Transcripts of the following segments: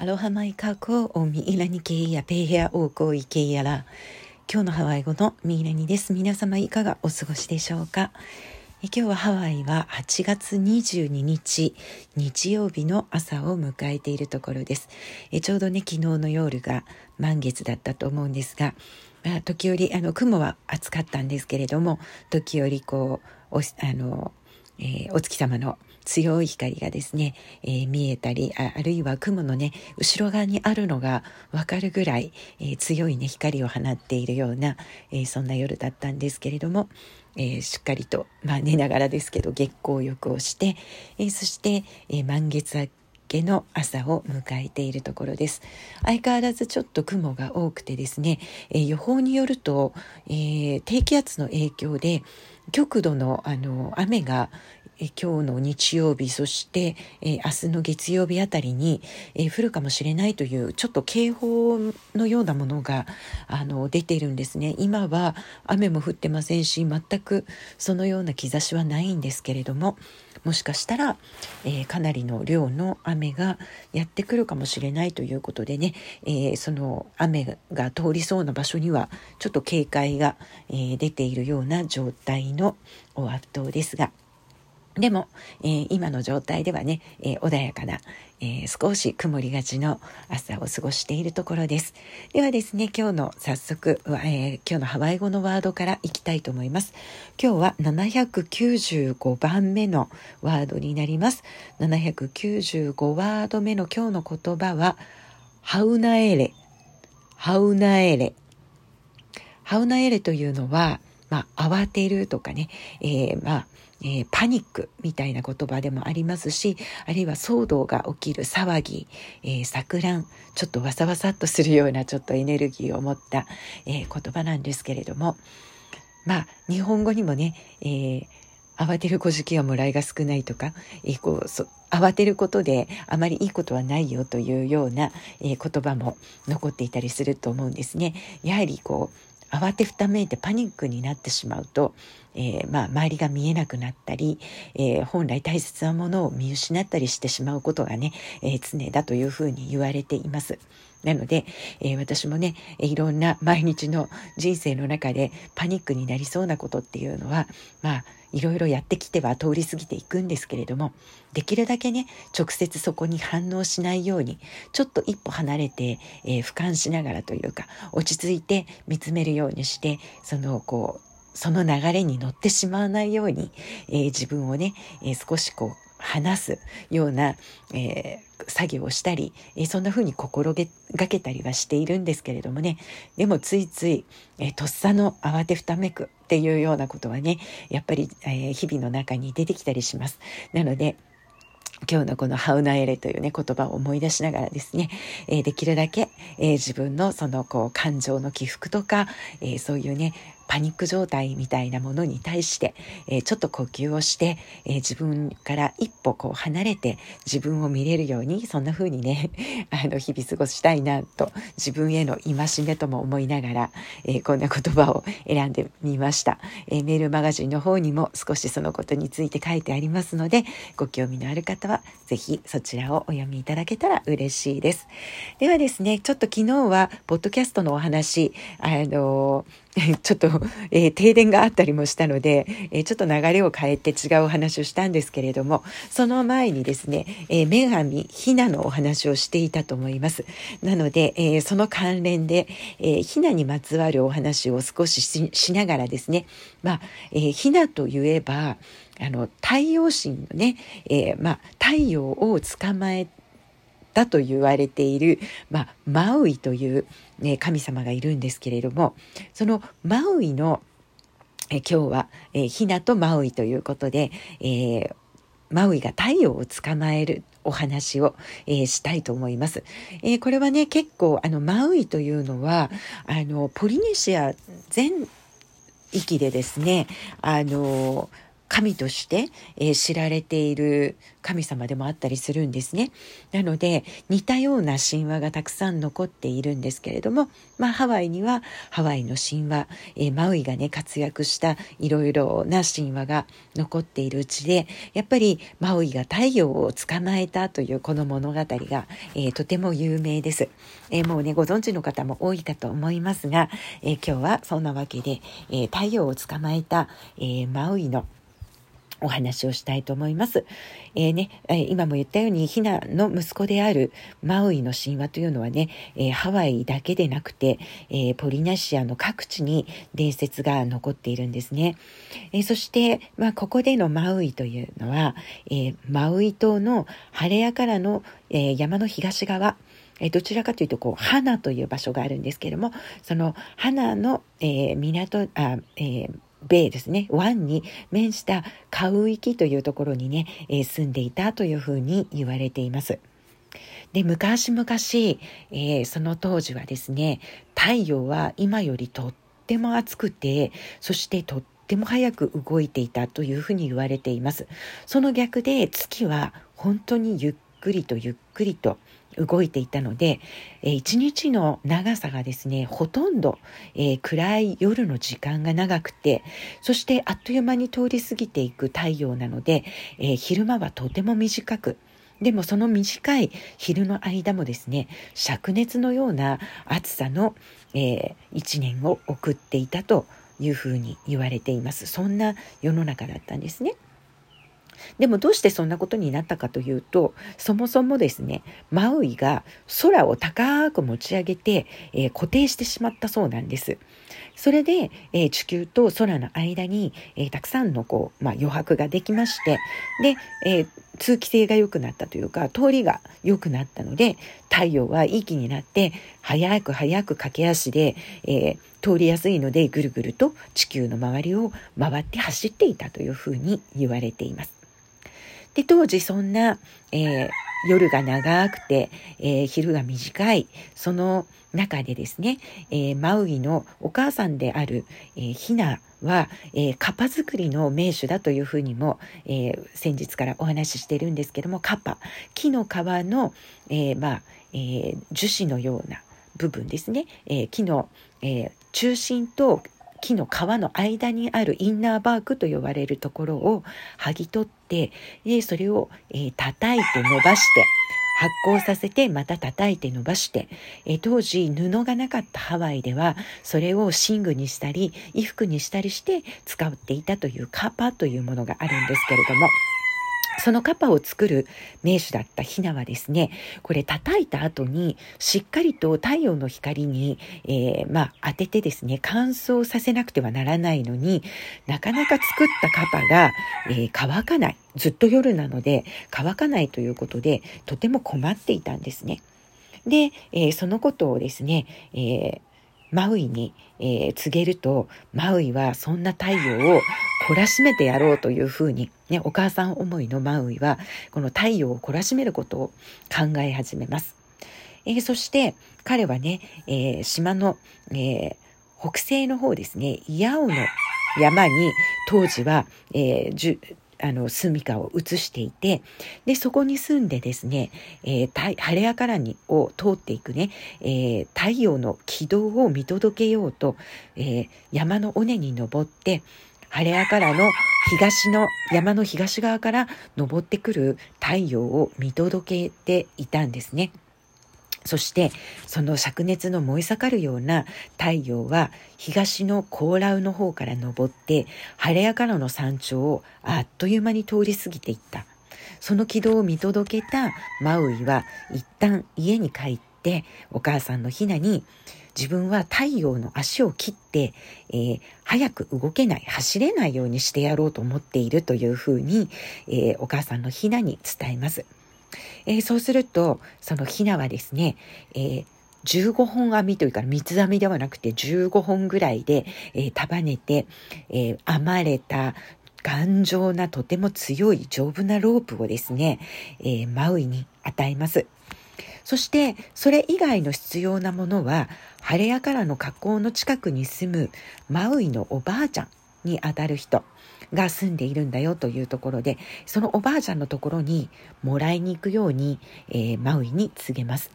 アロハマイカーコーおミイラニケイヤペイヘアオーコーイケイヤラ今日のハワイ語のミイラニです。皆様いかがお過ごしでしょうか？今日はハワイは8月22日日曜日の朝を迎えているところです。えちょうどね昨日の夜が満月だったと思うんですが、まあ、時折あの雲は暑かったんですけれども時折こうおあの、えー、お月様の強い光がですね、えー、見えたりああるいは雲のね後ろ側にあるのがわかるぐらい、えー、強いね光を放っているような、えー、そんな夜だったんですけれども、えしっかりと、まあ、寝ながらですけど月光浴をして、えそして、え満月明けの朝を迎えているところです。相変わらずちょっと雲が多くてですね、え予報によると、え低気圧の影響で極度のあの雨がえ今日の日曜日そして、え明日の月曜日あたりに、え降るかもしれないというちょっと警報のようなものがあの出ているんですね今は雨も降ってませんし全くそのような兆しはないんですけれどももしかしたら、えー、かなりの量の雨がやってくるかもしれないということでね、えー、その雨が通りそうな場所にはちょっと警戒が、えー、出ているような状態のオアフ島ですが。でも、えー、今の状態ではね、えー、穏やかな、えー、少し曇りがちの朝を過ごしているところです。ではですね、今日の早速、え今日のハワイ語のワードからいきたいと思います。今日は795番目のワードになります。795ワード目の今日の言葉は、ハウナエレ。ハウナエレ。ハウナエレというのは、まあ、慌てるとかね、えー、まあ、えー、パニックみたいな言葉でもありますしあるいは騒動が起きる騒ぎ、えー、錯乱ちょっとわさわさっとするようなちょっとエネルギーを持った、えー、言葉なんですけれどもまあ日本語にもね、えー、慌てる小じはもらいが少ないとか、えー、こうそ慌てることであまりいいことはないよというような、えー、言葉も残っていたりすると思うんですね。やはりこう慌てふためいてパニックになってしまうと、えー、まあ、周りが見えなくなったり、えー、本来大切なものを見失ったりしてしまうことがね、えー、常だというふうに言われています。なので、え私もねいろんな毎日の人生の中でパニックになりそうなことっていうのはまあいろいろやってきては通り過ぎていくんですけれどもできるだけね直接そこに反応しないようにちょっと一歩離れて、えー、俯瞰しながらというか落ち着いて見つめるようにしてそのこうその流れに乗ってしまわないように、えー、自分をね、えー、少しこう話すような、えー、作業をしたり、え、そんな風に心がけたりはしているんですけれどもねでもついつい、え、とっさの慌てふためくっていうようなことはねやっぱり、え日々の中に出てきたりします。なので今日のこのハウナエレというね言葉を思い出しながらですね、えー、できるだけ、えー、自分のそのこう感情の起伏とか、えー、そういうねパニック状態みたいなものに対して、えー、ちょっと呼吸をして、えー、自分から一歩こう離れて自分を見れるようにそんな風にね あの日々過ごしたいなと自分への戒めとも思いながら、えー、こんな言葉を選んでみました、えメールマガジンの方にも少しそのことについて書いてありますのでご興味のある方は是非そちらをお読みいただけたら嬉しいです。ではですねちょっと昨日はポッドキャストのお話あの ちょっと、えー、停電があったりもしたので、えー、ちょっと流れを変えて違うお話をしたんですけれども、その前にですね、えー、女神ひなのお話をしていたと思います。なので、えその関連で、えひなにまつわるお話を少ししながらですね、まあ、えひなといえば、あの太陽神のね、えまあ、太陽を捕まえてだと言われている、まあ、マウイという、ね、神様がいるんですけれどもそのマウイのえ今日は、えー、ひなとマウイということで、えー、マウイが太陽を捕まえるお話を、えー、したいと思います。えー、これはね結構あのマウイというのはあのポリネシア全域でですねあの神として、えー、知られている神様でもあったりするんですね。なので似たような神話がたくさん残っているんですけれども、まあ、ハワイにはハワイの神話、えー、マウイがね活躍したいろいろな神話が残っているうちでやっぱりマウイが太陽を捕まえたというこの物語が、えー、とても有名です、えもうねご存知の方も多いかと思いますが、え今日はそんなわけで、え太陽を捕まえた、えマウイのお話をしたいと思います。えー、ね、今も言ったように、ヒナの息子であるマウイの神話というのはね、えー、ハワイだけでなくて、えー、ポリナシアの各地に伝説が残っているんですね。えそして、まあ、ここでのマウイというのは、えマウイ島の晴れ屋からの、え山の東側、どちらかというとこう花という場所があるんですけれどもその花の、えー、港あ、えー、米ですね湾に面したカウイキというところにね、えー、住んでいたというふうに言われています。で昔々、えー、その当時はですね太陽は今よりとっても暑くてそしてとっても早く動いていたというふうに言われています。その逆で月は本当にゆっくりとゆっくりと動いていたので、えー、一日の長さがですねほとんど、えー、暗い夜の時間が長くてそしてあっという間に通り過ぎていく太陽なので、えー、昼間はとても短くでもその短い昼の間もですね灼熱のような暑さの、えー、一年を送っていたというふうに言われていますそんな世の中だったんですね。でもどうしてそんなことになったかというとそもそもですねマウイが空を高く持ち上げて、えー、固定してしまったそうなんです。それで、えー、地球と空の間に、えー、たくさんのこう、まあ、余白ができましてで、え通気性が良くなったというか通りが良くなったので太陽はいい気になって早く早く駆け足で、え通りやすいのでぐるぐると地球の周りを回って走っていたというふうに言われています。で当時そんな、えー、夜が長くて、えー、昼が短いその中でですね、えー、マウイのお母さんである、えー、ヒナは、えー、カパ作りの名手だというふうにも、えー、先日からお話ししてるんですけどもカパ木の皮の、えー、まあ、えー、樹脂のような部分ですね、えー、木の、えー、中心と木の皮の間にあるインナーバークと呼ばれるところを剥ぎ取ってでそれを、えー、叩いて伸ばして発酵させてまた叩いて伸ばして、え、当時布がなかったハワイではそれを寝具にしたり衣服にしたりして使っていたというカパというものがあるんですけれどもそのカパを作る名手だったヒナはですね、これ叩いた後にしっかりと太陽の光に、えー、まあ、当ててですね、乾燥させなくてはならないのになかなか作ったカパが、えー、乾かない。ずっと夜なので乾かないということでとても困っていたんですね。で、えー、そのことをですね、えマウイに、え、告げるとマウイはそんな太陽を懲らしめてやろうというふうに、ね、お母さん思いのマウイはこの太陽を懲らしめることを考え始めます。えー、そして彼はね、えー、島の、えー、北西の方ですね、イヤオの山に当時は、えー、あの住処を移していてでそこに住んでですね、えー、晴れやからにを通っていくね、えー、太陽の軌道を見届けようと、えー、山の尾根に登って晴れやからの東の山の東側から登ってくる太陽を見届けていたんですね。そしてその灼熱の燃え盛るような太陽は東の高羅の方から昇って晴れやからの山頂をあっという間に通り過ぎていったその軌道を見届けたマウイは一旦家に帰ってお母さんのヒナに自分は太陽の足を切って、えー、早く動けない走れないようにしてやろうと思っているというふうに、えー、お母さんのヒナに伝えます。えー、そうするとそのヒナはですね、えー、15本編みというか三つ編みではなくて15本ぐらいで、えー、束ねて、えー、編まれた頑丈なとても強い丈夫なロープをですね、えー、マウイに与えます。そしてそれ以外の必要なものは晴れやからの河口の近くに住むマウイのおばあちゃんにあたる人が住んでいるんだよというところでそのおばあちゃんのところにもらいに行くように、えー、マウイに告げます。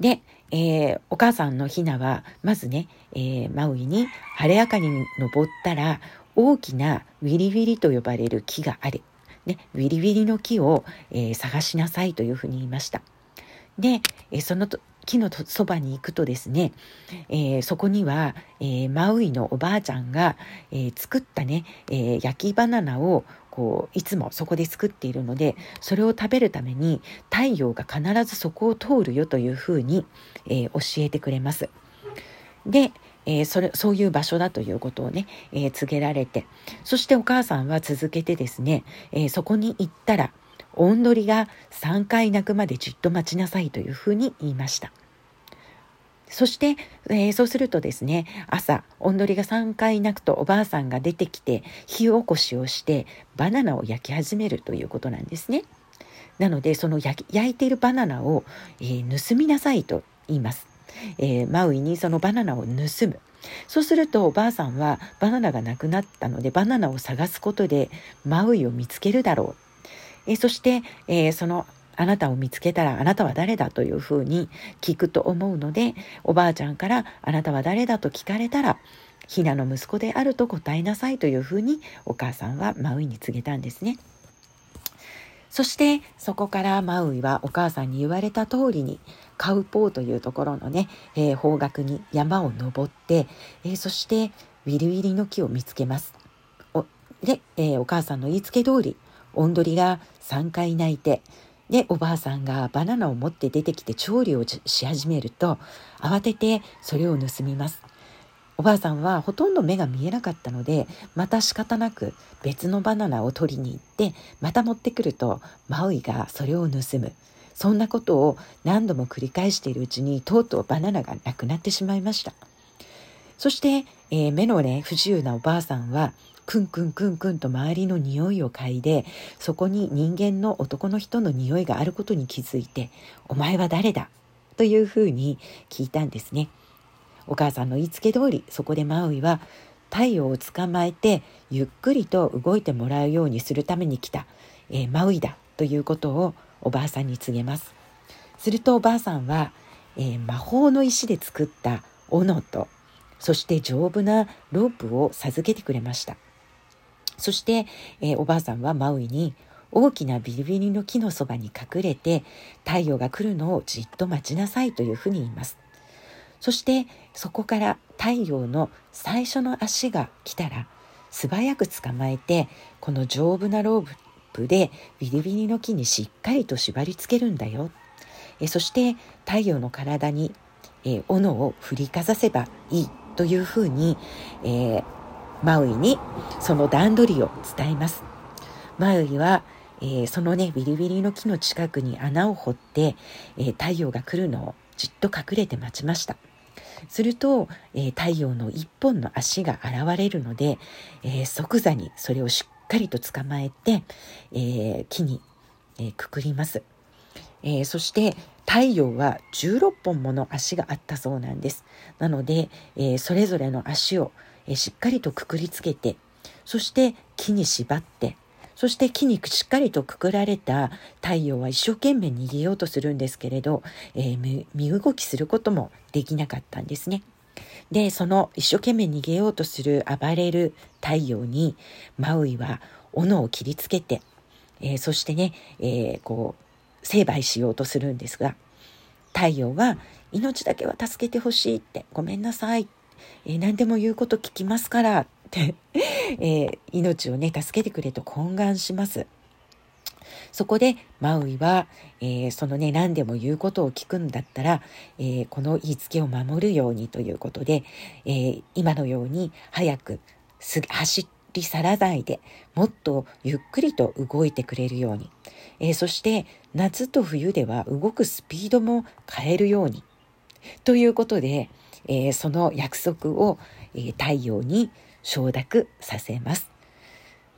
で、えー、お母さんのヒナはまずね、えー、マウイに晴れ明かに登ったら大きなウィリウィリと呼ばれる木がある。ね、ウィリウィリの木を、えー、探しなさいというふうに言いました。で、えその木のそばに行くとですね、えー、そこには、えー、マウイのおばあちゃんが、えー、作ったね、え焼きバナナをこういつもそこで作っているのでそれを食べるために太陽が必ずそこを通るよというふうに、え教えてくれます。で、えー、それそういう場所だということをね、えー、告げられてそしてお母さんは続けてですね、えー、そこに行ったらおんどりが3回鳴くまでじっと待ちなさいというふうに言いました。そして、えー、そうするとですね、朝、おんどりが3回鳴くとおばあさんが出てきて、火起こしをして、バナナを焼き始めるということなんですね。なので、その焼いているバナナを、えー、盗みなさいと言います。えー、マウイにそのバナナを盗む。そうするとおばあさんはバナナがなくなったのでバナナを探すことでマウイを見つけるだろうえそして、えそのあなたを見つけたらあなたは誰だというふうに聞くと思うのでおばあちゃんからあなたは誰だと聞かれたらひなの息子であると答えなさいというふうにお母さんはマウイに告げたんですね。そしてそこからマウイはお母さんに言われた通りにカウポーというところのね、えー、方角に山を登って、えー、そしてウィルウィリの木を見つけます。おで、えー、お母さんの言いつけ通りおんどりが3回泣いてでおばあさんがバナナを持って出てきて調理をし始めると慌ててそれを盗みます。おばあさんはほとんど目が見えなかったのでまた仕方なく別のバナナを取りに行ってまた持ってくるとマウイがそれを盗む。そんなことを何度も繰り返しているうちにとうとうバナナがなくなってしまいました。そして、えー、目のね不自由なおばあさんはくんくんくんくんと周りの匂いを嗅いでそこに人間の男の人の匂いがあることに気づいて「お前は誰だ?」というふうに聞いたんですね。お母さんの言いつけ通りそこでマウイは太陽を捕まえてゆっくりと動いてもらうようにするために来た、えー、マウイだということをおばあさんに告げます。するとおばあさんは、えー、魔法の石で作った斧とそして丈夫なロープを授けてくれました。そして、えー、おばあさんはマウイに大きなビリビリの木のそばに隠れて太陽が来るのをじっと待ちなさいというふうに言います。そしてそこから太陽の最初の足が来たら素早く捕まえてこの丈夫なロープでビリビリの木にしっかりと縛り付けるんだよ。えそして太陽の体に、え斧を振りかざせばいいというふうに、えー、マウイにその段取りを伝えます。マウイは、えー、そのねビリビリの木の近くに穴を掘って、えー、太陽が来るのをじっと隠れて待ちました。すると、えー、太陽の一本の足が現れるので、え即座にそれをしっかりと捕まえて、え木に、えくくります。えそして太陽は16本もの足があったそうなんです。なので、えそれぞれの足を、えしっかりとくくりつけてそして木に縛ってそして木にしっかりとくくられた太陽は一生懸命逃げようとするんですけれど、えー、身動きすることもできなかったんですね。でその一生懸命逃げようとする暴れる太陽にマウイは斧を切りつけて、えー、そしてね、えー、こう成敗しようとするんですが太陽は命だけは助けてほしいってごめんなさいっえー、何でも言うこと聞きますからって え、命をね助けてくれと懇願します。そこでマウイは、えー、そのね何でも言うことを聞くんだったら、えー、この言いつけを守るようにということで、えー、今のように早くす走り去らないでもっとゆっくりと動いてくれるように、えそして夏と冬では動くスピードも変えるようにということで、えー、その約束を、えー、太陽に承諾させます。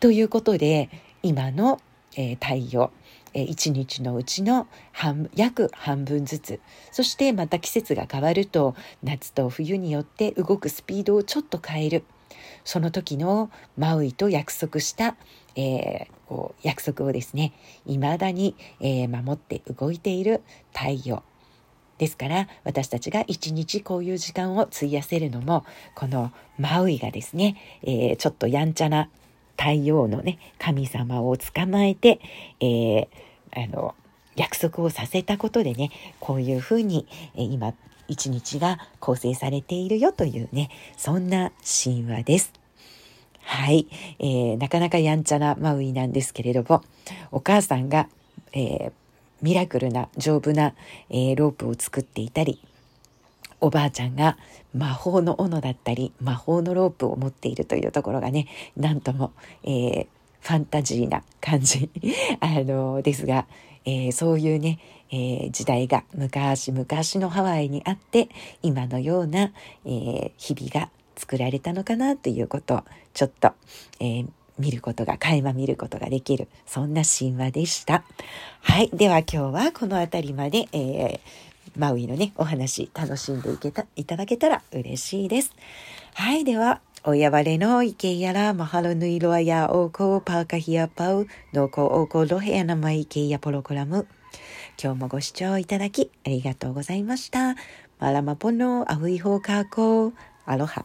ということで今の、えー、太陽1日のうちの半約半分ずつ。そしてまた季節が変わると夏と冬によって動くスピードをちょっと変える。その時のマウイと約束した、えー、こう約束をですね未だに、えー、守って動いている太陽。ですから私たちが一日こういう時間を費やせるのもこのマウイがですね、えー、ちょっとやんちゃな太陽のね神様を捕まえて、えー、あの約束をさせたことでねこういうふうに、えー、今一日が構成されているよというねそんな神話です。はい、えー、なかなかやんちゃなマウイなんですけれどもお母さんが、えー、ミラクルな丈夫な、えー、ロープを作っていたりおばあちゃんが魔法の斧だったり魔法のロープを持っているというところがねなんとも、えー、ファンタジーな感じ あのですが、えー、そういうね、えー、時代が昔々のハワイにあって今のような、え、日々が作られたのかなということをちょっと、えー、見ることが、垣間見ることができる、そんな神話でした。はい。では今日はこの辺りまで、えー、マウイのね、お話楽しんでいけた、いただけたら嬉しいです。はい。では、おやわれのいけやら、マハロヌイロアヤオコパーカヒアパウ、ノコオコロヘアナマイケヤプログラム。今日もご視聴いただきありがとうございました。マラマポノアフイホーカーコー、アロハ。